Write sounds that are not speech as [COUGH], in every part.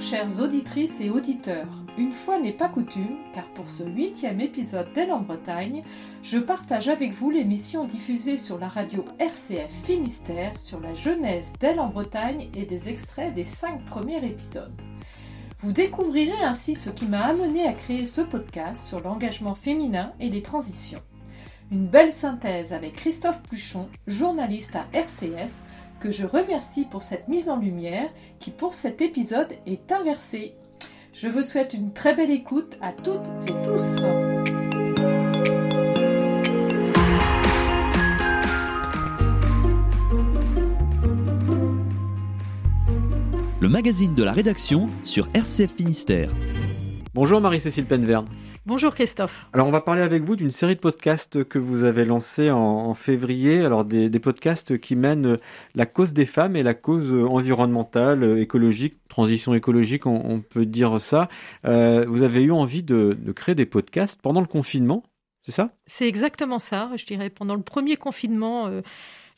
Chères auditrices et auditeurs. Une fois n'est pas coutume, car pour ce huitième épisode d'Elle en Bretagne, je partage avec vous l'émission diffusée sur la radio RCF Finistère sur la jeunesse d'Elle en Bretagne et des extraits des cinq premiers épisodes. Vous découvrirez ainsi ce qui m'a amené à créer ce podcast sur l'engagement féminin et les transitions. Une belle synthèse avec Christophe Pluchon, journaliste à RCF, que je remercie pour cette mise en lumière qui pour cet épisode est inversée. Je vous souhaite une très belle écoute à toutes et tous. Le magazine de la rédaction sur RCF Finistère. Bonjour Marie-Cécile Penverne. Bonjour Christophe. Alors on va parler avec vous d'une série de podcasts que vous avez lancés en, février. Alors des, podcasts qui mènent la cause des femmes et la cause environnementale, écologique, transition écologique, on, peut dire ça. Euh, vous avez eu envie de, créer des podcasts pendant le confinement, c'est ça? C'est exactement ça. Je dirais pendant le premier confinement, euh,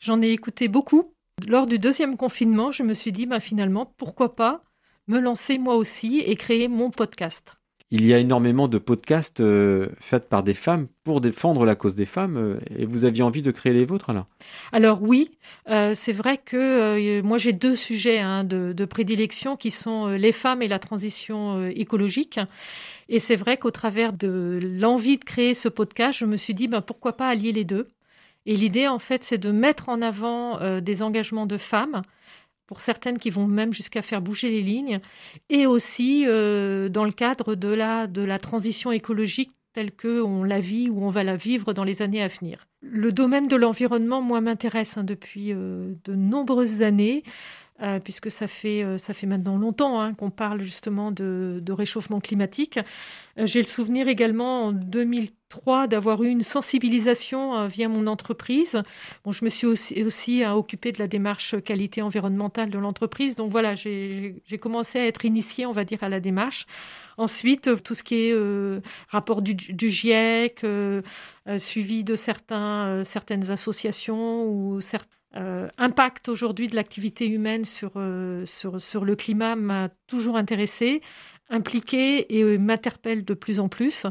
j'en ai écouté beaucoup. Lors du deuxième confinement, je me suis dit bah, finalement pourquoi pas me lancer moi aussi et créer mon podcast il y a énormément de podcasts euh, faits par des femmes pour défendre la cause des femmes. Euh, et vous aviez envie de créer les vôtres là Alors oui, euh, c'est vrai que moi j'ai deux sujets hein, de, prédilection qui sont les femmes et la transition écologique. Et c'est vrai qu'au travers de l'envie de créer ce podcast, je me suis dit ben, pourquoi pas allier les deux? Et l'idée en fait c'est de mettre en avant des engagements de femmes pour certaines qui vont même jusqu'à faire bouger les lignes, et aussi euh, dans le cadre de la, transition écologique telle qu'on la vit ou on va la vivre dans les années à venir. Le domaine de l'environnement, moi, m'intéresse hein, depuis euh, de nombreuses années. Euh, puisque ça fait, euh, ça fait maintenant longtemps hein, qu'on parle justement de, réchauffement climatique. Euh, j'ai le souvenir également en 2003 d'avoir eu une sensibilisation via mon entreprise. Bon, je me suis aussi, aussi hein, occupée de la démarche qualité environnementale de l'entreprise. Donc voilà, j'ai commencé à être initiée, on va dire, à la démarche. Ensuite, tout ce qui est rapport du, GIEC, suivi de certaines associations ou certains euh, impact aujourd'hui de l'activité humaine sur, euh, sur, le climat m'a toujours intéressé, impliqué et m'interpelle de plus en plus.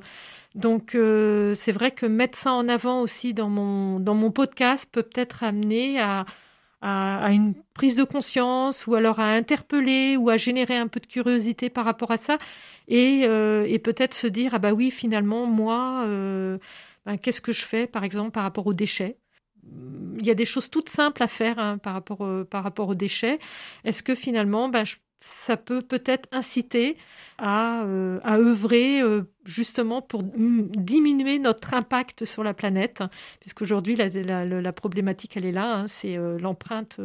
Donc euh, c'est vrai que mettre ça en avant aussi dans mon, dans mon podcast peut peut-être amener à, à, une prise de conscience ou alors à interpeller ou à générer un peu de curiosité par rapport à ça et, et peut-être se dire ah bah oui finalement moi ben, qu'est-ce que je fais par exemple par rapport aux déchets? Il y a des choses toutes simples à faire hein, par, rapport, par rapport aux déchets. Est-ce que finalement, ben, ça peut peut-être inciter à, euh, œuvrer euh, justement pour diminuer notre impact sur la planète, puisqu'aujourd'hui la, problématique elle est là, hein, c'est euh, l'empreinte,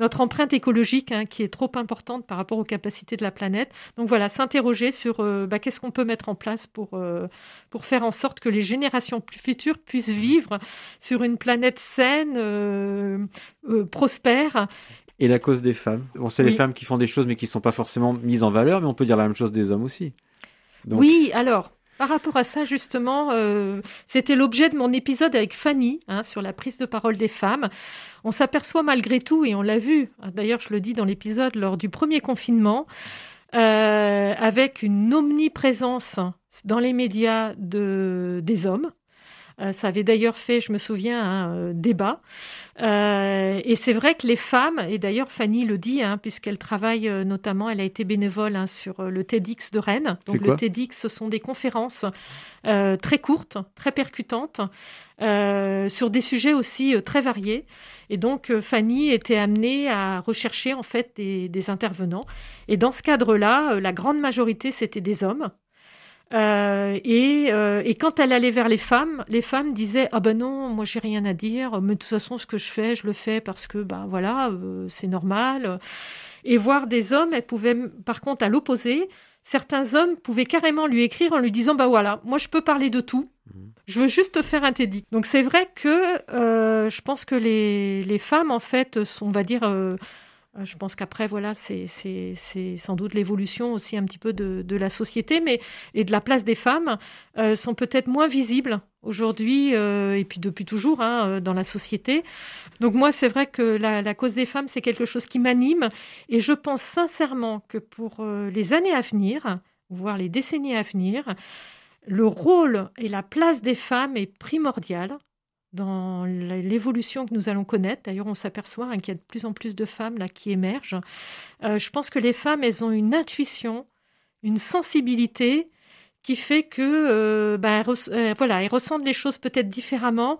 notre empreinte écologique hein, qui est trop importante par rapport aux capacités de la planète. Donc voilà, s'interroger sur bah, qu'est-ce qu'on peut mettre en place pour, pour faire en sorte que les générations futures puissent vivre sur une planète saine, prospère et la cause des femmes. Bon, c'est les femmes qui font des choses mais qui ne sont pas forcément mises en valeur, mais on peut dire la même chose des hommes aussi. Oui, alors, par rapport à ça, justement, euh, c'était l'objet de mon épisode avec Fanny hein, sur la prise de parole des femmes. On s'aperçoit malgré tout, et on l'a vu, d'ailleurs je le dis dans l'épisode lors du premier confinement, euh, avec une omniprésence dans les médias de, des hommes, ça avait d'ailleurs fait, je me souviens, un euh, débat. Euh, et c'est vrai que les femmes, et d'ailleurs Fanny le dit, hein, puisqu'elle travaille notamment, elle a été bénévole hein, sur le TEDx de Rennes. Donc le TEDx, ce sont des conférences très courtes, très percutantes, sur des sujets aussi très variés. Et donc Fanny était amenée à rechercher en fait des intervenants. Et dans ce cadre-là, la grande majorité c'était des hommes. Euh, et, euh, et, quand elle allait vers les femmes, les femmes disaient ah ben non, moi j'ai rien à dire, mais de toute façon ce que je fais, je le fais parce que ben voilà, euh, c'est normal. Et voir des hommes, elle pouvait par contre à l'opposé, certains hommes pouvaient carrément lui écrire en lui disant bah voilà, moi je peux parler de tout, je veux juste faire un TEDx. Donc c'est vrai que je pense que les, les, femmes en fait sont, on va dire je pense qu'après, voilà, c'est sans doute l'évolution aussi un petit peu de, la société, mais et de la place des femmes euh, sont peut-être moins visibles aujourd'hui euh, et puis depuis toujours hein, dans la société. Donc moi, c'est vrai que la, cause des femmes, c'est quelque chose qui m'anime et je pense sincèrement que pour les années à venir, voire les décennies à venir, le rôle et la place des femmes est primordial dans l'évolution que nous allons connaître. D'ailleurs, on s'aperçoit hein, qu'il y a de plus en plus de femmes là qui émergent. Euh, je pense que les femmes, elles ont une intuition, une sensibilité qui fait que euh, ben, euh, voilà, elles ressentent les choses peut-être différemment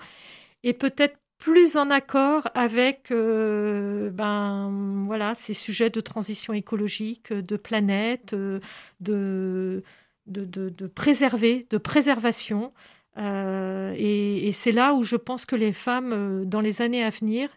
et peut-être plus en accord avec ben voilà ces sujets de transition écologique, de planète, de, de, de préserver, de préservation. Euh, et, c'est là où je pense que les femmes, euh, dans les années à venir,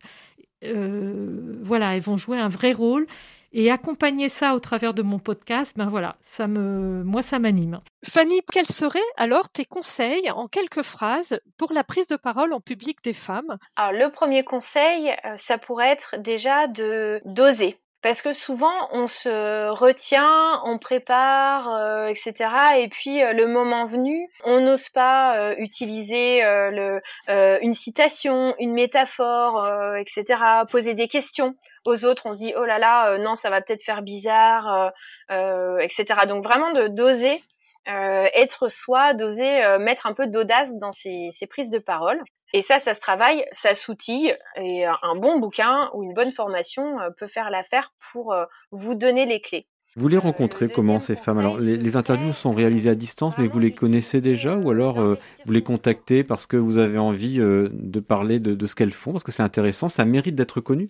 euh, voilà, elles vont jouer un vrai rôle. Et accompagner ça au travers de mon podcast, ben voilà, ça me, moi, ça m'anime. Fanny, quels seraient alors tes conseils en quelques phrases pour la prise de parole en public des femmes? Alors, le premier conseil, ça pourrait être déjà de d'oser parce que souvent on se retient, on prépare, euh, etc. Et puis euh, le moment venu, on n'ose pas euh, utiliser une citation, une métaphore, etc. Poser des questions aux autres. On se dit oh là là, non ça va peut-être faire bizarre, etc. Donc vraiment de d'oser être soi, d'oser mettre un peu d'audace dans ses, ses prises de parole. Et ça, ça se travaille, ça s'outille, et un bon bouquin ou une bonne formation euh, peut faire l'affaire pour euh, vous donner les clés. Vous les rencontrez comment ces femmes? Alors les, interviews sont réalisées à distance, mais vous les connaissez déjà ou alors euh, vous les contactez parce que vous avez envie euh, de parler de, ce qu'elles font, parce que c'est intéressant, ça mérite d'être connu.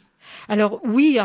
Alors oui,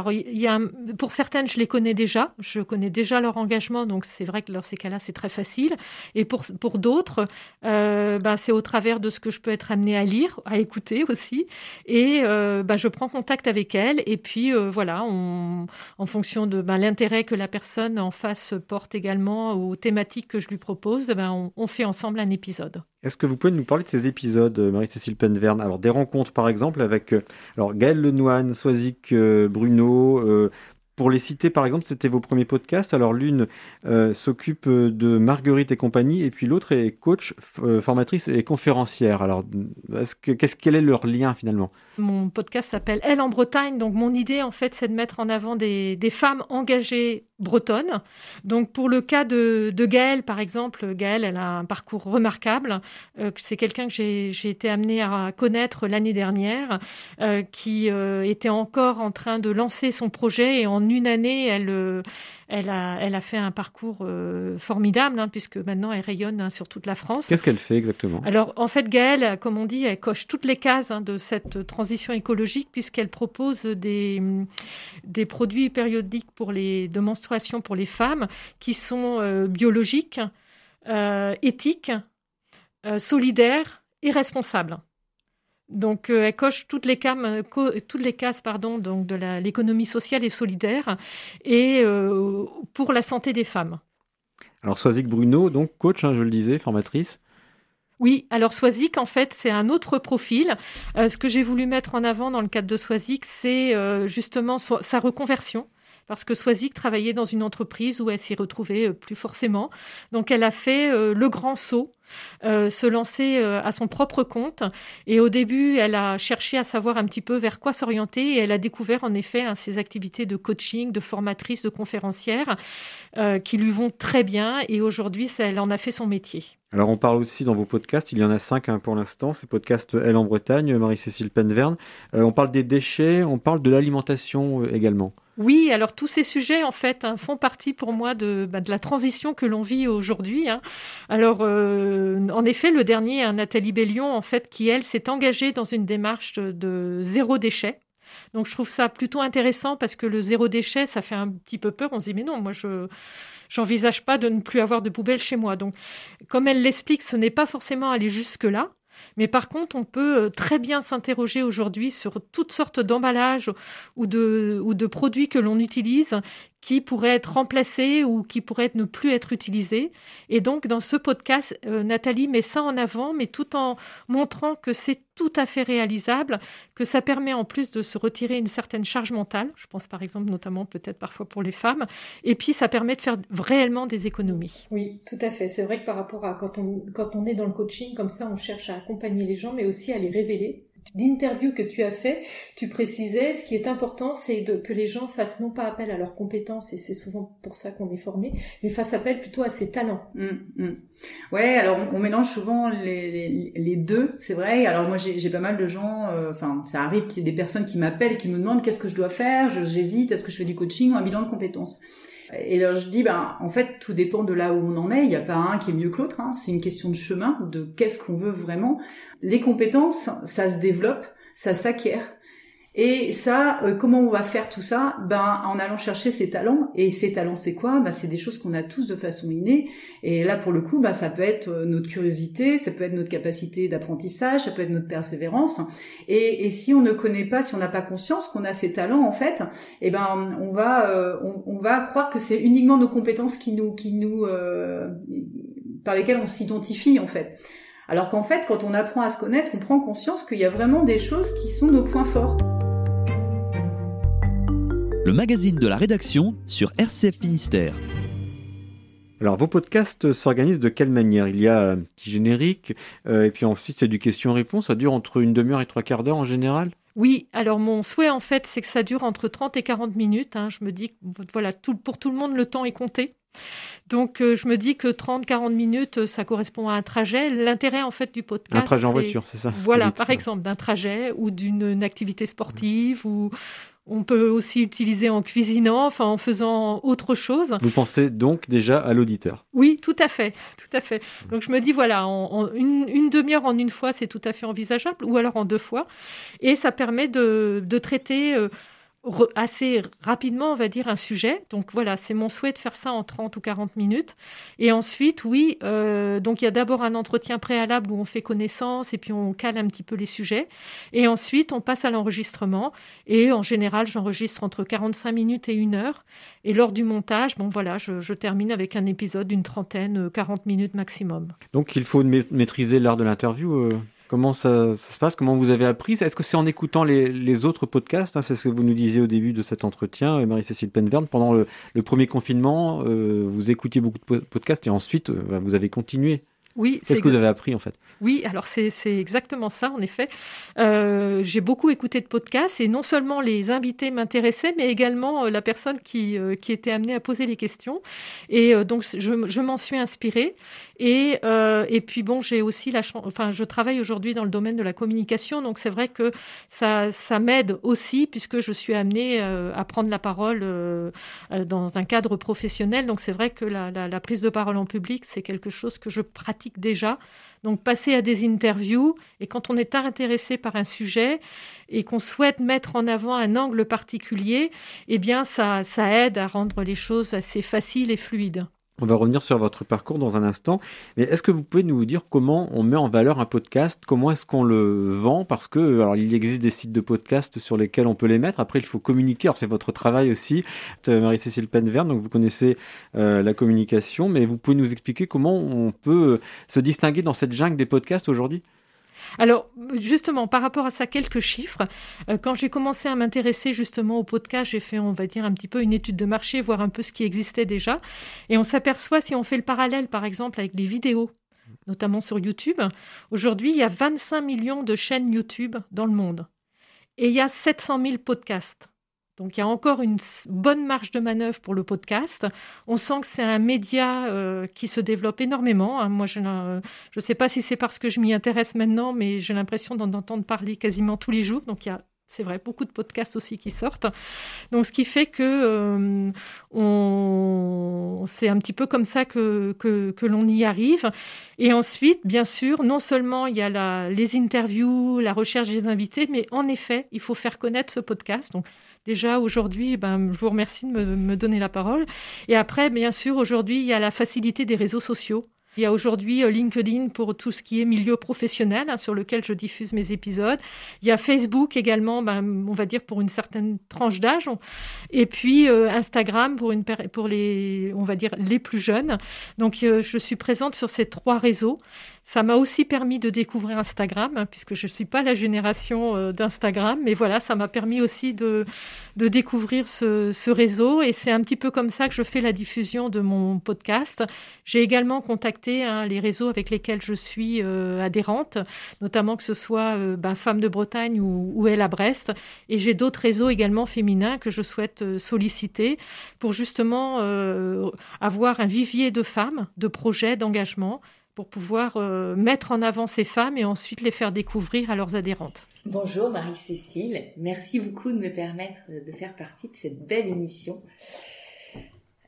pour certaines je les connais déjà, je connais déjà leur engagement, donc c'est vrai que dans ces cas-là c'est très facile. Et pour, pour d'autres, euh, ben, c'est au travers de ce que je peux être amenée à lire, à écouter aussi, et ben, je prends contact avec elles, et puis voilà, on, en fonction de ben, l'intérêt que la personne en face porte également aux thématiques que je lui propose, ben on, fait ensemble un épisode. Est-ce que vous pouvez nous parler de ces épisodes, euh, Marie-Cécile Penverne Alors, des rencontres, par exemple, avec euh, alors, Gaël Lenoine, Soisic euh, Bruno, pour les citer, par exemple, c'était vos premiers podcasts. Alors, l'une s'occupe de Marguerite et compagnie, et puis l'autre est coach, formatrice et conférencière. Alors, qu'est-ce, quel est leur lien finalement? Mon podcast s'appelle Elle en Bretagne. Donc, mon idée, en fait, c'est de mettre en avant des, des femmes engagées bretonne. Donc pour le cas de, de Gaëlle, par exemple, Gaëlle, elle a un parcours remarquable. Euh, c'est quelqu'un que j'ai été amenée à connaître l'année dernière, euh, qui euh, était encore en train de lancer son projet et en une année, elle, elle, a, elle a fait un parcours formidable, hein, puisque maintenant elle rayonne hein, sur toute la France. Qu'est-ce qu'elle fait exactement? Alors en fait, Gaëlle, comme on dit, elle coche toutes les cases hein, de cette transition écologique, puisqu'elle propose des, des produits périodiques pour les pour les femmes qui sont euh, biologiques, euh, éthiques, euh, solidaires et responsables. Donc, elle coche toutes les, toutes les cases pardon, donc de l'économie sociale et solidaire et pour la santé des femmes. Alors, Soisic Bruno, donc coach, hein, je le disais, formatrice. Oui, alors Soisic, en fait, c'est un autre profil. ce que j'ai voulu mettre en avant dans le cadre de Soisic, c'est justement sa reconversion parce que Swazik travaillait dans une entreprise où elle s'y retrouvait euh, plus forcément. Donc elle a fait euh, le grand saut euh, se lancer à son propre compte. Et au début, elle a cherché à savoir un petit peu vers quoi s'orienter et elle a découvert en effet hein, ses activités de coaching, de formatrice, de conférencière qui lui vont très bien. Et aujourd'hui, elle en a fait son métier. Alors on parle aussi dans vos podcasts, il y en a cinq hein, pour l'instant, ces podcasts Elle en Bretagne, Marie-Cécile Penverne. on parle des déchets, on parle de l'alimentation également. Oui, alors tous ces sujets, en fait, hein, font partie pour moi de, bah, de, la transition que l'on vit aujourd'hui. Hein. Alors, euh, en effet, le dernier, hein, Nathalie Bellion, en fait, qui, elle, s'est engagée dans une démarche de zéro déchet. Donc, je trouve ça plutôt intéressant parce que le zéro déchet, ça fait un petit peu peur. On se dit, mais non, moi, je j'envisage pas de ne plus avoir de poubelle chez moi. Donc, comme elle l'explique, ce n'est pas forcément aller jusque-là. Mais par contre, on peut euh, très bien s'interroger aujourd'hui sur toutes sortes d'emballages ou de, ou de produits que l'on utilise qui pourraient être remplacés ou qui pourraient ne plus être utilisés. Et donc, dans ce podcast, euh, Nathalie met ça en avant, mais tout en montrant que c'est tout à fait réalisable, que ça permet en plus de se retirer une certaine charge mentale. Je pense par exemple notamment peut-être parfois pour les femmes. Et puis, ça permet de faire réellement des économies. Oui, tout à fait. C'est vrai que par rapport à quand on, quand on est dans le coaching, comme ça, on cherche à accompagner les gens, mais aussi à les révéler d'interview que tu as fait, tu précisais, ce qui est important, c'est que les gens fassent non pas appel à leurs compétences, et c'est souvent pour ça qu'on est formé, mais fassent appel plutôt à ses talents. Mmh, mmh. Ouais, alors on, mélange souvent les, les, deux, c'est vrai. Alors moi j'ai pas mal de gens, euh, enfin ça arrive qu'il y ait des personnes qui m'appellent, qui me demandent qu'est-ce que je dois faire, j'hésite, est-ce que je fais du coaching ou un bilan de compétences. Et alors je dis, ben, en fait, tout dépend de là où on en est. Il n'y a pas un qui est mieux que l'autre. Hein. C'est une question de chemin, de qu'est-ce qu'on veut vraiment. Les compétences, ça se développe, ça s'acquiert. Et ça, euh, comment on va faire tout ça? Ben en allant chercher ses talents. Et ses talents, c'est quoi? Ben c'est des choses qu'on a tous de façon innée. Et là, pour le coup, ben, ça peut être euh, notre curiosité, ça peut être notre capacité d'apprentissage, ça peut être notre persévérance. Et, et, si on ne connaît pas, si on n'a pas conscience qu'on a ces talents, en fait, eh ben on va euh, on, on, va croire que c'est uniquement nos compétences qui nous qui nous par lesquelles on s'identifie en fait. Alors qu'en fait, quand on apprend à se connaître, on prend conscience qu'il y a vraiment des choses qui sont nos points forts le magazine de la rédaction sur RCF Finistère. Alors, vos podcasts s'organisent de quelle manière? Il y a un petit générique, euh, et puis ensuite c'est du question-réponse. Ça dure entre une demi-heure et trois quarts d'heure en général? Oui, alors mon souhait en fait, c'est que ça dure entre 30 et 40 minutes. Hein. Je me dis que voilà, tout, pour tout le monde, le temps est compté. Donc euh, je me dis que 30-40 minutes, ça correspond à un trajet. L'intérêt en fait du podcast. Un trajet en voiture, c'est ça Voilà, par exemple, d'un trajet ou d'une activité sportive ou, on peut aussi utiliser en cuisinant, enfin en faisant autre chose. Vous pensez donc déjà à l'auditeur? Oui, tout à fait, tout à fait. Donc je me dis voilà, en, une, demi-heure en une fois, c'est tout à fait envisageable, ou alors en deux fois, et ça permet de, traiter. Euh, assez rapidement, on va dire, un sujet. Donc voilà, c'est mon souhait de faire ça en 30 ou 40 minutes. Et ensuite, oui, euh, donc il y a d'abord un entretien préalable où on fait connaissance et puis on cale un petit peu les sujets. Et ensuite, on passe à l'enregistrement. Et en général, j'enregistre entre 45 minutes et une heure. Et lors du montage, bon voilà, je, termine avec un épisode d'une trentaine, 40 minutes maximum. Donc il faut maîtriser l'art de l'interview euh, Comment ça, se passe? Comment vous avez appris? Est-ce que c'est en écoutant les, autres podcasts hein, C'est ce que vous nous disiez au début de cet entretien, euh, Marie-Cécile Penverne. Pendant le, premier confinement, euh, vous écoutiez beaucoup de podcasts et ensuite, euh, bah, vous avez continué. Oui, Qu'est-ce que vous avez appris en fait? Oui, alors c'est exactement ça en effet. Euh, j'ai beaucoup écouté de podcasts et non seulement les invités m'intéressaient, mais également euh, la personne qui, euh, qui était amenée à poser les questions. Et donc je, je m'en suis inspirée. Et, et puis bon, j'ai aussi la chance, enfin je travaille aujourd'hui dans le domaine de la communication, donc c'est vrai que ça, ça m'aide aussi puisque je suis amenée à prendre la parole dans un cadre professionnel. Donc c'est vrai que la, la prise de parole en public, c'est quelque chose que je pratique déjà. Donc passer à des interviews et quand on est intéressé par un sujet et qu'on souhaite mettre en avant un angle particulier, eh bien ça, ça aide à rendre les choses assez faciles et fluides. On va revenir sur votre parcours dans un instant. Mais est-ce que vous pouvez nous dire comment on met en valeur un podcast? Comment est-ce qu'on le vend? Parce que alors il existe des sites de podcast sur lesquels on peut les mettre. Après, il faut communiquer. C'est votre travail aussi, euh, Marie-Cécile Penverne. Donc vous connaissez euh, la communication, mais vous pouvez nous expliquer comment on peut se distinguer dans cette jungle des podcasts aujourd'hui? Alors, justement, par rapport à ça, quelques chiffres. Euh, quand j'ai commencé à m'intéresser justement au podcast, j'ai fait, on va dire, un petit peu une étude de marché, voir un peu ce qui existait déjà. Et on s'aperçoit, si on fait le parallèle, par exemple, avec les vidéos, notamment sur YouTube, aujourd'hui, il y a 25 millions de chaînes YouTube dans le monde. Et il y a 700 000 podcasts. Donc il y a encore une bonne marge de manœuvre pour le podcast. On sent que c'est un média euh, qui se développe énormément. Hein. Moi, je ne sais pas si c'est parce que je m'y intéresse maintenant, mais j'ai l'impression d'en entendre parler quasiment tous les jours. Donc il y a c'est vrai, beaucoup de podcasts aussi qui sortent. Donc, ce qui fait que euh, c'est un petit peu comme ça que, que, l'on y arrive. Et ensuite, bien sûr, non seulement il y a les interviews, la recherche des invités, mais en effet, il faut faire connaître ce podcast. Donc, Déjà aujourd'hui, ben, je vous remercie de me, donner la parole. Et après, bien sûr, aujourd'hui, il y a la facilité des réseaux sociaux. Il y a aujourd'hui euh, LinkedIn pour tout ce qui est milieu professionnel, hein, sur lequel je diffuse mes épisodes. Il y a Facebook également, ben, on va dire pour une certaine tranche d'âge. Et puis euh, Instagram pour, une, pour les, on va dire, les plus jeunes. Donc euh, je suis présente sur ces trois réseaux. Ça m'a aussi permis de découvrir Instagram, hein, puisque je ne suis pas la génération euh, d'Instagram, mais voilà, ça m'a permis aussi de, découvrir ce, réseau, et c'est un petit peu comme ça que je fais la diffusion de mon podcast. J'ai également contacté hein, les réseaux avec lesquels je suis euh, adhérente, notamment que ce soit euh, bah, Femmes de Bretagne ou, ou Elle à Brest, et j'ai d'autres réseaux également féminins que je souhaite euh, solliciter pour justement avoir un vivier de femmes, de projets, d'engagement pour pouvoir euh, mettre en avant ces femmes et ensuite les faire découvrir à leurs adhérentes. Bonjour Marie-Cécile, merci beaucoup de me permettre de faire partie de cette belle émission.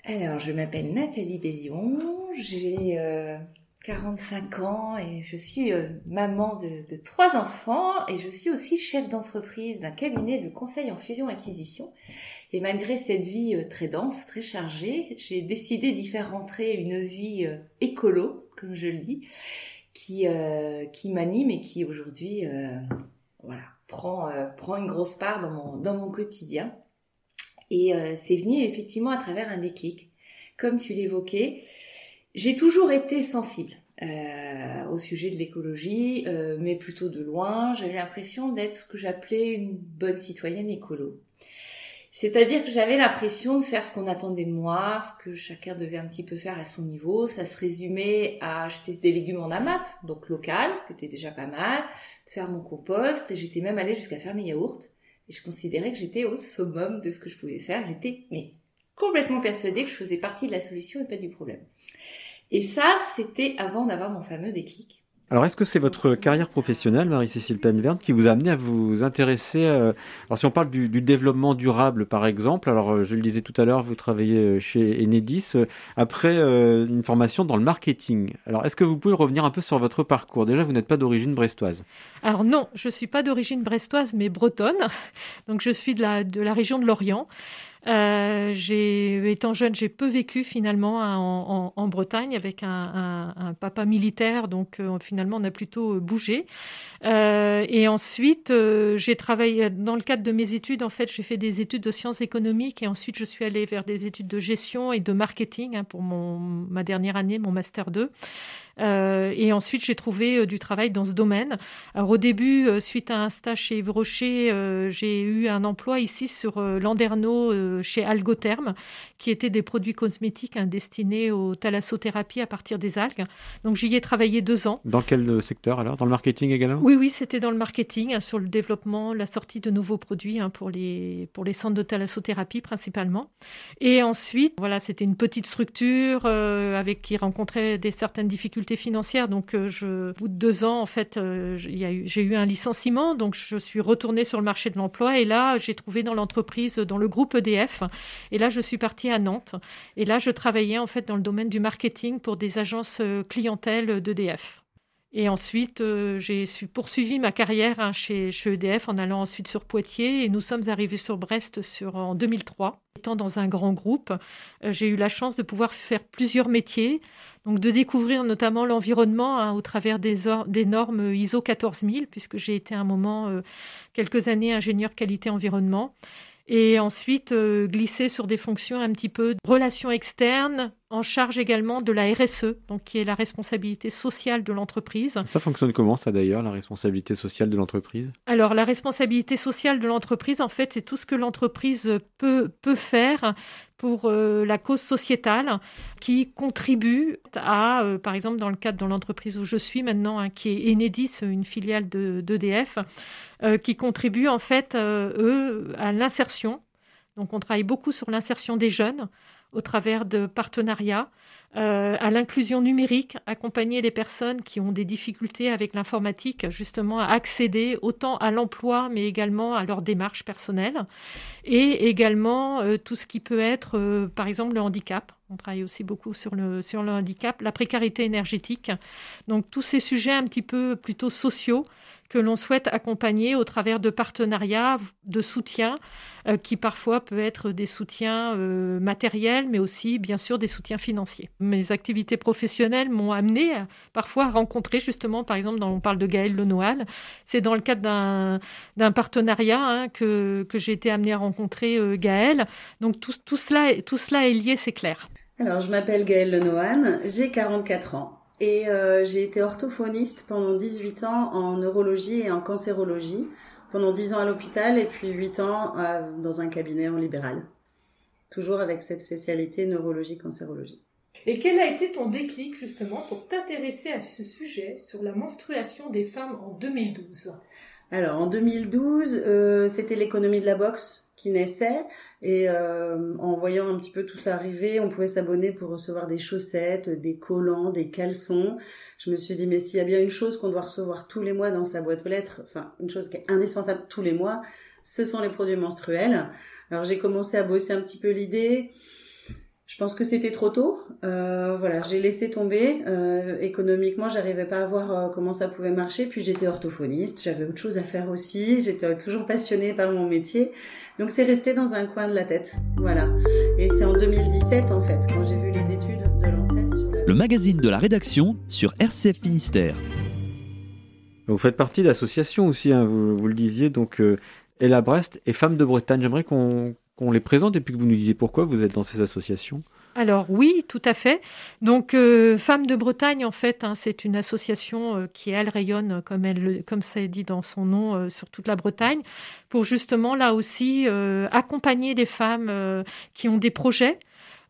Alors, je m'appelle Nathalie Bélion, j'ai euh, 45 ans et je suis euh, maman de, trois enfants et je suis aussi chef d'entreprise d'un cabinet de conseil en fusion-acquisition. Et malgré cette vie euh, très dense, très chargée, j'ai décidé d'y faire rentrer une vie euh, écolo, comme je le dis, qui, qui m'anime et qui aujourd'hui voilà, prend, prend une grosse part dans mon, dans mon quotidien. Et c'est venu effectivement à travers un déclic. Comme tu l'évoquais, j'ai toujours été sensible euh, au sujet de l'écologie, euh, mais plutôt de loin. J'avais l'impression d'être ce que j'appelais une bonne citoyenne écolo. C'est-à-dire que j'avais l'impression de faire ce qu'on attendait de moi, ce que chacun devait un petit peu faire à son niveau. Ça se résumait à acheter des légumes en AMAP, donc local, ce qui était déjà pas mal, de faire mon compost. J'étais même allée jusqu'à faire mes yaourts. Et je considérais que j'étais au summum de ce que je pouvais faire. J'étais mais complètement persuadée que je faisais partie de la solution et pas du problème. Et ça, c'était avant d'avoir mon fameux déclic. Alors, est-ce que c'est votre carrière professionnelle, Marie-Cécile Penverne, qui vous a amené à vous intéresser euh, Alors, si on parle du, du, développement durable, par exemple, alors euh, je le disais tout à l'heure, vous travaillez euh, chez Enedis, après euh, une formation dans le marketing. Alors, est-ce que vous pouvez revenir un peu sur votre parcours? Déjà, vous n'êtes pas d'origine brestoise. Alors non, je suis pas d'origine brestoise, mais bretonne. Donc, je suis de la, de la région de l'Orient. Euh, étant jeune, j'ai peu vécu finalement en, Bretagne avec un, papa militaire, donc euh, finalement on a plutôt bougé. Euh, et ensuite, euh, j'ai travaillé dans le cadre de mes études. En fait, j'ai fait des études de sciences économiques et ensuite je suis allée vers des études de gestion et de marketing hein, pour ma dernière année, mon master 2. Euh, et ensuite, j'ai trouvé euh, du travail dans ce domaine. Alors, au début, euh, suite à un stage chez Yves Rocher, j'ai eu un emploi ici sur Landerneau chez Algotherm, qui était des produits cosmétiques hein, destinés aux thalassothérapie à partir des algues. Donc, j'y ai travaillé deux ans. Dans quel secteur alors? Dans le marketing également? Oui, oui, c'était dans le marketing, hein, sur le développement, la sortie de nouveaux produits hein, pour, les, pour les centres de thalassothérapie principalement. Et ensuite, voilà, c'était une petite structure avec qui rencontrait des certaines difficultés financières. Donc, euh, je, au bout de deux ans, en fait, euh, j'ai eu un licenciement. Donc, je suis retournée sur le marché de l'emploi. Et là, j'ai trouvé dans l'entreprise, dans le groupe EDF. Et là, je suis partie à Nantes. Et là, je travaillais en fait dans le domaine du marketing pour des agences euh, clientèle d'EDF. Et ensuite, euh, j'ai poursuivi ma carrière hein, chez, EDF en allant ensuite sur Poitiers et nous sommes arrivés sur Brest en 2003. Étant dans un grand groupe, euh, j'ai eu la chance de pouvoir faire plusieurs métiers, donc de découvrir notamment l'environnement hein, au travers des, des, normes ISO 14000, puisque j'ai été un moment, euh, quelques années, ingénieur qualité environnement et ensuite euh, glisser sur des fonctions un petit peu de relations externes, en charge également de la RSE, donc qui est la responsabilité sociale de l'entreprise. Ça fonctionne comment ça d'ailleurs, la responsabilité sociale de l'entreprise? Alors la responsabilité sociale de l'entreprise, en fait, c'est tout ce que l'entreprise peut, peut faire pour euh, la cause sociétale qui contribue à, euh, par exemple, dans le cadre de l'entreprise où je suis maintenant, hein, qui est Enedis, une filiale d'EDF, de, euh, qui contribue en fait, eux, à l'insertion. Donc on travaille beaucoup sur l'insertion des jeunes au travers de partenariats, euh, à l'inclusion numérique, accompagner les personnes qui ont des difficultés avec l'informatique, justement à accéder autant à l'emploi, mais également à leur démarche personnelle, et également euh, tout ce qui peut être, euh, par exemple, le handicap. On travaille aussi beaucoup sur le, sur le handicap, la précarité énergétique. Donc tous ces sujets un petit peu plutôt sociaux que l'on souhaite accompagner au travers de partenariats, de soutien, qui parfois peut être des soutiens matériels, mais aussi bien sûr des soutiens financiers. Mes activités professionnelles m'ont amené parfois à rencontrer justement, par exemple, dans, on parle de Gaël Lenoal, c'est dans le cadre d'un partenariat hein, que, j'ai été amenée à rencontrer euh, Gaël. Donc tout, cela, est lié, c'est clair. Alors je m'appelle Gaëlle Lenohan, j'ai 44 ans. Et euh, j'ai été orthophoniste pendant 18 ans en neurologie et en cancérologie, pendant 10 ans à l'hôpital et puis 8 ans euh, dans un cabinet en libéral. Toujours avec cette spécialité neurologie-cancérologie. Et quel a été ton déclic justement pour t'intéresser à ce sujet sur la menstruation des femmes en 2012 Alors en 2012, euh, c'était l'économie de la boxe qui naissait. Et euh, en voyant un petit peu tout ça arriver, on pouvait s'abonner pour recevoir des chaussettes, des collants, des caleçons. Je me suis dit, mais s'il y a bien une chose qu'on doit recevoir tous les mois dans sa boîte aux lettres, enfin une chose qui est indispensable tous les mois, ce sont les produits menstruels. Alors j'ai commencé à bosser un petit peu l'idée. Je pense que c'était trop tôt. Euh, voilà, j'ai laissé tomber. Euh, économiquement, j'arrivais pas à voir euh, comment ça pouvait marcher. Puis j'étais orthophoniste, j'avais autre chose à faire aussi. J'étais toujours passionnée par mon métier. Donc c'est resté dans un coin de la tête. Voilà. Et c'est en 2017 en fait, quand j'ai vu les études de l'ANSES sur Le magazine de la rédaction sur RCF Finistère. Vous faites partie d'associations aussi, hein, vous, vous, le disiez, donc euh, Ella Brest et Femmes de Bretagne. J'aimerais qu'on qu'on les présente et puis que vous nous disiez pourquoi vous êtes dans ces associations alors oui, tout à fait. Donc euh, Femmes de Bretagne, en fait, hein, c'est une association euh, qui, elle, rayonne, comme, elle, ça est dit dans son nom, euh, sur toute la Bretagne, pour justement, là aussi, euh, accompagner les femmes euh, qui ont des projets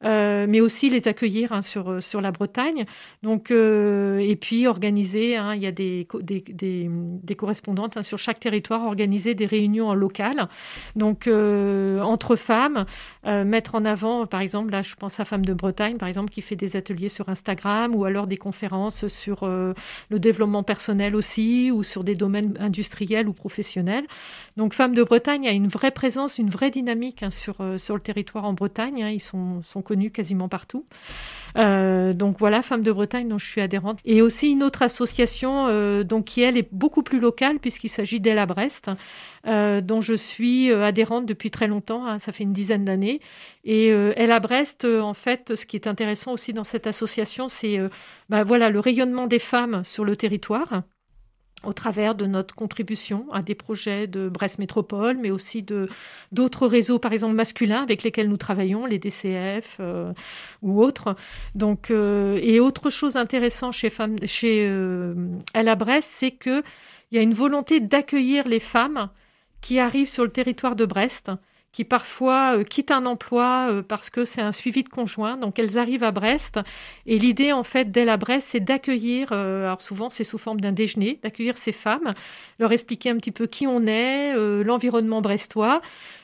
euh, mais aussi les accueillir hein, sur, sur la Bretagne. Donc, euh, et puis organiser, hein, il y a des, des, correspondantes hein, sur chaque territoire, organiser des réunions en local. Donc, euh, entre femmes, euh, mettre en avant, par exemple, là, je pense à Femmes de Bretagne, par exemple, qui fait des ateliers sur Instagram ou alors des conférences sur euh, le développement personnel aussi ou sur des domaines industriels ou professionnels. Donc, Femmes de Bretagne a une vraie présence, une vraie dynamique sur, euh, sur le territoire en Bretagne. Ils sont connue quasiment partout. Euh, donc voilà, Femmes de Bretagne, dont je suis adhérente. Et aussi une autre association, euh, donc qui elle est beaucoup plus locale, puisqu'il s'agit d'Elle à Brest, euh, dont je suis adhérente depuis très longtemps, hein, ça fait une dizaine d'années. Et Elle à Brest, en fait, ce qui est intéressant aussi dans cette association, c'est bah, voilà, le rayonnement des femmes sur le territoire au travers de notre contribution à des projets de Brest Métropole, mais aussi de d'autres réseaux, par exemple masculins, avec lesquels nous travaillons, les DCF euh, ou autres. Donc, euh, et autre chose intéressante chez femmes, chez euh, à Brest, c'est que il y a une volonté d'accueillir les femmes qui arrivent sur le territoire de Brest qui parfois euh, quittent un emploi euh, parce que c'est un suivi de conjoint. Donc elles arrivent à Brest et l'idée en fait d'elle à Brest, c'est d'accueillir, euh, alors souvent c'est sous forme d'un déjeuner, d'accueillir ces femmes, leur expliquer un petit peu qui on est, l'environnement brestois.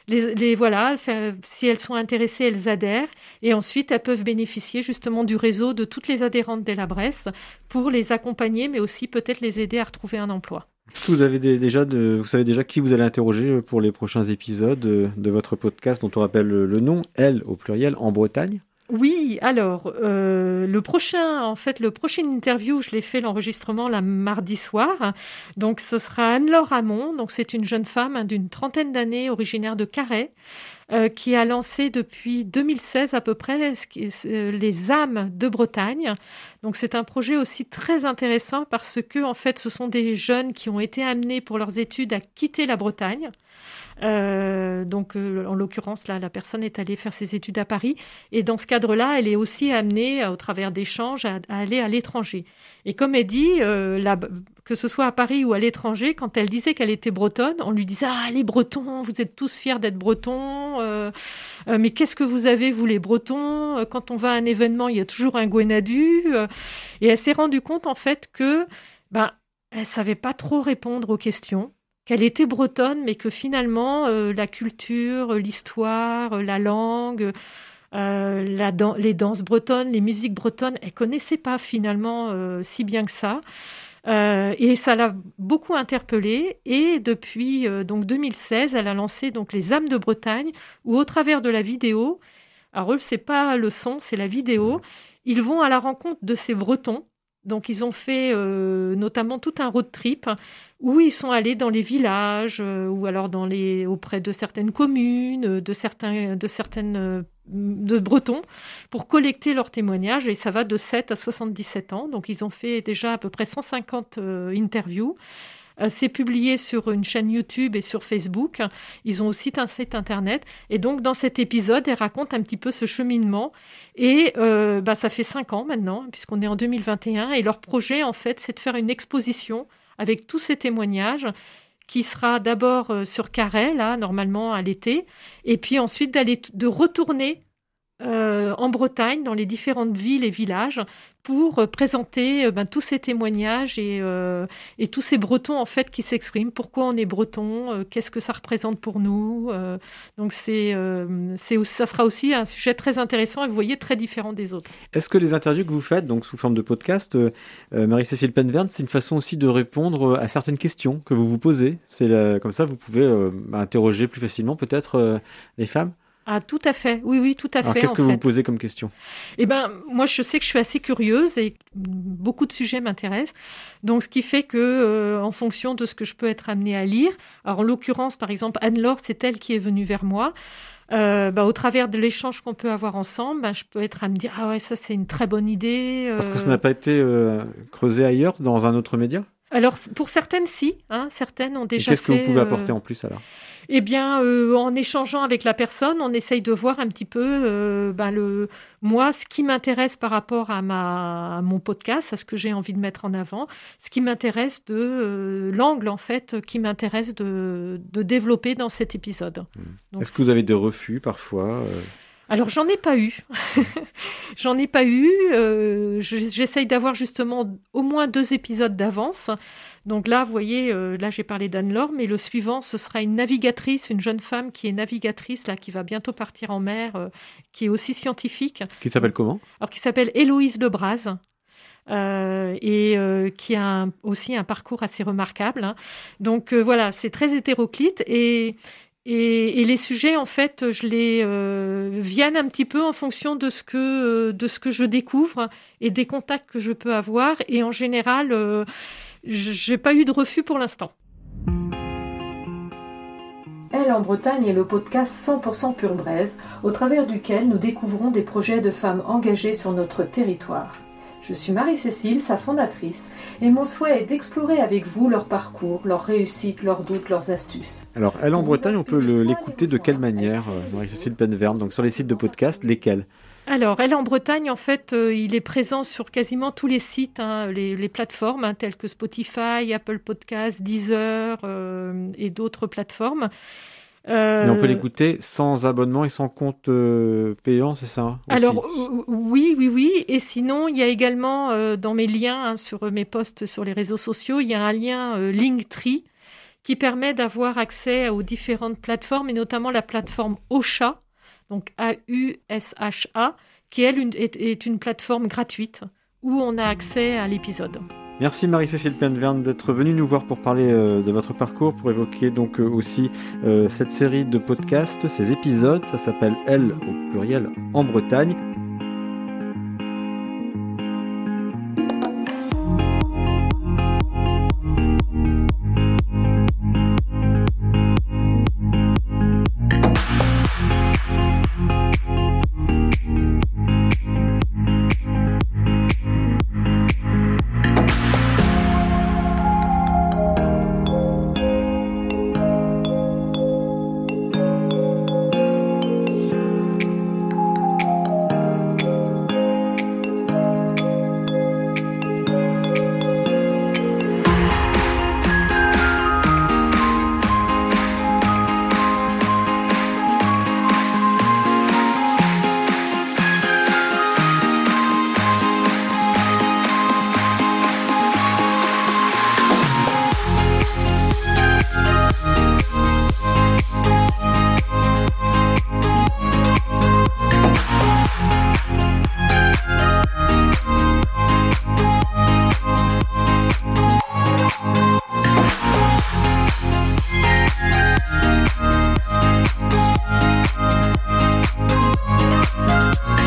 Les, les voilà, si elles sont intéressées, elles adhèrent et ensuite elles peuvent bénéficier justement du réseau de toutes les adhérentes d'elle Brest pour les accompagner, mais aussi peut-être les aider à retrouver un emploi. Vous avez déjà vous savez déjà qui vous allez interroger pour les prochains épisodes de, de votre podcast dont on rappelle le, le nom, Elle au pluriel, en Bretagne? Oui, alors euh, le prochain, en fait, le prochain interview, je l'ai fait l'enregistrement la mardi soir. Donc ce sera Anne-Laure Hamon. Donc c'est une jeune femme hein, d'une trentaine d'années, originaire de Carhaix, euh, qui a lancé depuis 2016 à peu près euh, les âmes de Bretagne. Donc c'est un projet aussi très intéressant parce que en fait ce sont des jeunes qui ont été amenés pour leurs études à quitter la Bretagne. Euh, donc, en l'occurrence, là, la personne est allée faire ses études à Paris. Et dans ce cadre-là, elle est aussi amenée, au travers d'échanges, à, aller à l'étranger. Et comme elle dit, que ce soit à Paris ou à l'étranger, quand elle disait qu'elle était bretonne, on lui disait Ah, les Bretons, vous êtes tous fiers d'être Bretons. Euh, euh, mais qu'est-ce que vous avez, vous, les Bretons? Quand on va à un événement, il y a toujours un Gwenadu. et elle s'est rendue compte, en fait, que ben, elle savait pas trop répondre aux questions qu'elle était bretonne, mais que finalement, euh, la culture, l'histoire, la langue, euh, la les danses bretonnes, les musiques bretonnes, elle connaissait pas finalement euh, si bien que ça. Euh, et ça l'a beaucoup interpellée. Et depuis donc 2016, elle a lancé donc les âmes de Bretagne, où au travers de la vidéo, Alors eux, c'est pas le son, c'est la vidéo. Ils vont à la rencontre de ces Bretons donc ils ont fait euh, notamment tout un road trip où ils sont allés dans les villages euh, ou alors auprès de certaines communes, de certains de certaines euh, de Bretons pour collecter leurs témoignages et ça va de 7 à 77 ans. Donc ils ont fait déjà à peu près 150 interviews. Euh, c'est publié sur une chaîne YouTube et sur Facebook. Ils ont aussi un site internet. Et donc, dans cet épisode, elle raconte un petit peu ce cheminement. Et euh, bah, ça fait cinq ans maintenant, puisqu'on est en 2021. Et leur projet, en fait, c'est de faire une exposition avec tous ces témoignages qui sera d'abord euh, sur Carré, là, normalement à l'été, et puis ensuite d'aller de retourner euh, en Bretagne, dans les différentes villes et villages, pour euh, présenter euh, ben, tous ces témoignages et, tous ces Bretons en fait qui s'expriment. Pourquoi on est Breton Qu'est-ce que ça représente pour nous Donc c'est, ça sera aussi un sujet très intéressant et vous voyez très différent des autres. Est-ce que les interviews que vous faites, donc sous forme de podcast, Marie-Cécile Penverne, c'est une façon aussi de répondre à certaines questions que vous vous posez? C'est comme ça, vous pouvez interroger plus facilement peut-être les femmes? Ah, tout à fait. Oui, oui, tout à fait. Qu'est-ce que vous vous posez comme question? Eh ben, moi, je sais que je suis assez curieuse et beaucoup de sujets m'intéressent. Donc, ce qui fait que, euh, en fonction de ce que je peux être amenée à lire, alors en l'occurrence, par exemple, Anne-Laure, c'est elle qui est venue vers moi. Euh, bah, au travers de l'échange qu'on peut avoir ensemble, bah, je peux être à me dire ah ouais ça c'est une très bonne idée. Parce que ça n'a pas été euh, creusé ailleurs dans un autre média? Alors pour certaines si, hein, certaines ont déjà. Qu'est-ce que vous pouvez apporter en plus alors? Eh bien, euh, en échangeant avec la personne, on essaye de voir un petit peu, euh, ben, le, moi, ce qui m'intéresse par rapport à, ma, mon podcast, à ce que j'ai envie de mettre en avant, ce qui m'intéresse de euh, l'angle, en fait, qui m'intéresse de, de, développer dans cet épisode. Mmh. Est-ce que vous avez des refus parfois alors j'en ai pas eu, [LAUGHS] j'en ai pas eu. J'essaye d'avoir justement au moins deux épisodes d'avance donc là, vous voyez, euh, là j'ai parlé d'Anne-Laure, mais le suivant, ce sera une navigatrice, une jeune femme qui est navigatrice, là, qui va bientôt partir en mer, euh, qui est aussi scientifique. Qui s'appelle comment? Alors, qui s'appelle Héloïse Lebras. Euh, et qui a aussi un parcours assez remarquable. Hein. Donc voilà, c'est très hétéroclite et, et, les sujets, en fait, je les viennent un petit peu en fonction de ce que de ce que je découvre et des contacts que je peux avoir. Et en général, j'ai pas eu de refus pour l'instant. Elle en Bretagne est le podcast 100% pur braise, au travers duquel nous découvrons des projets de femmes engagées sur notre territoire. Je suis Marie-Cécile, sa fondatrice, et mon souhait est d'explorer avec vous leur parcours, leurs réussites, leurs doutes, leurs astuces. Alors, Elle en Bretagne, on peut l'écouter de quelle manière, euh, Marie-Cécile Penverne Donc, sur les sites de podcast, lesquels? Alors, elle en Bretagne, en fait, euh, il est présent sur quasiment tous les sites, hein, les, plateformes hein, telles que Spotify, Apple Podcasts, Deezer euh, et d'autres plateformes. Mais on peut euh, l'écouter sans abonnement et sans compte payant, c'est ça hein, Alors oui, oui, oui. Et sinon, il y a également dans mes liens sur mes posts sur les réseaux sociaux, il y a un lien Linktree qui permet d'avoir accès aux différentes plateformes et notamment la plateforme Ocha donc A-U-S-H-A, qui elle est, une plateforme gratuite où on a accès à l'épisode. Merci Marie-Cécile Penverne d'être venue nous voir pour parler euh, de votre parcours, pour évoquer donc euh, aussi euh, cette série de podcasts, ces épisodes. Ça s'appelle Elle au pluriel en Bretagne.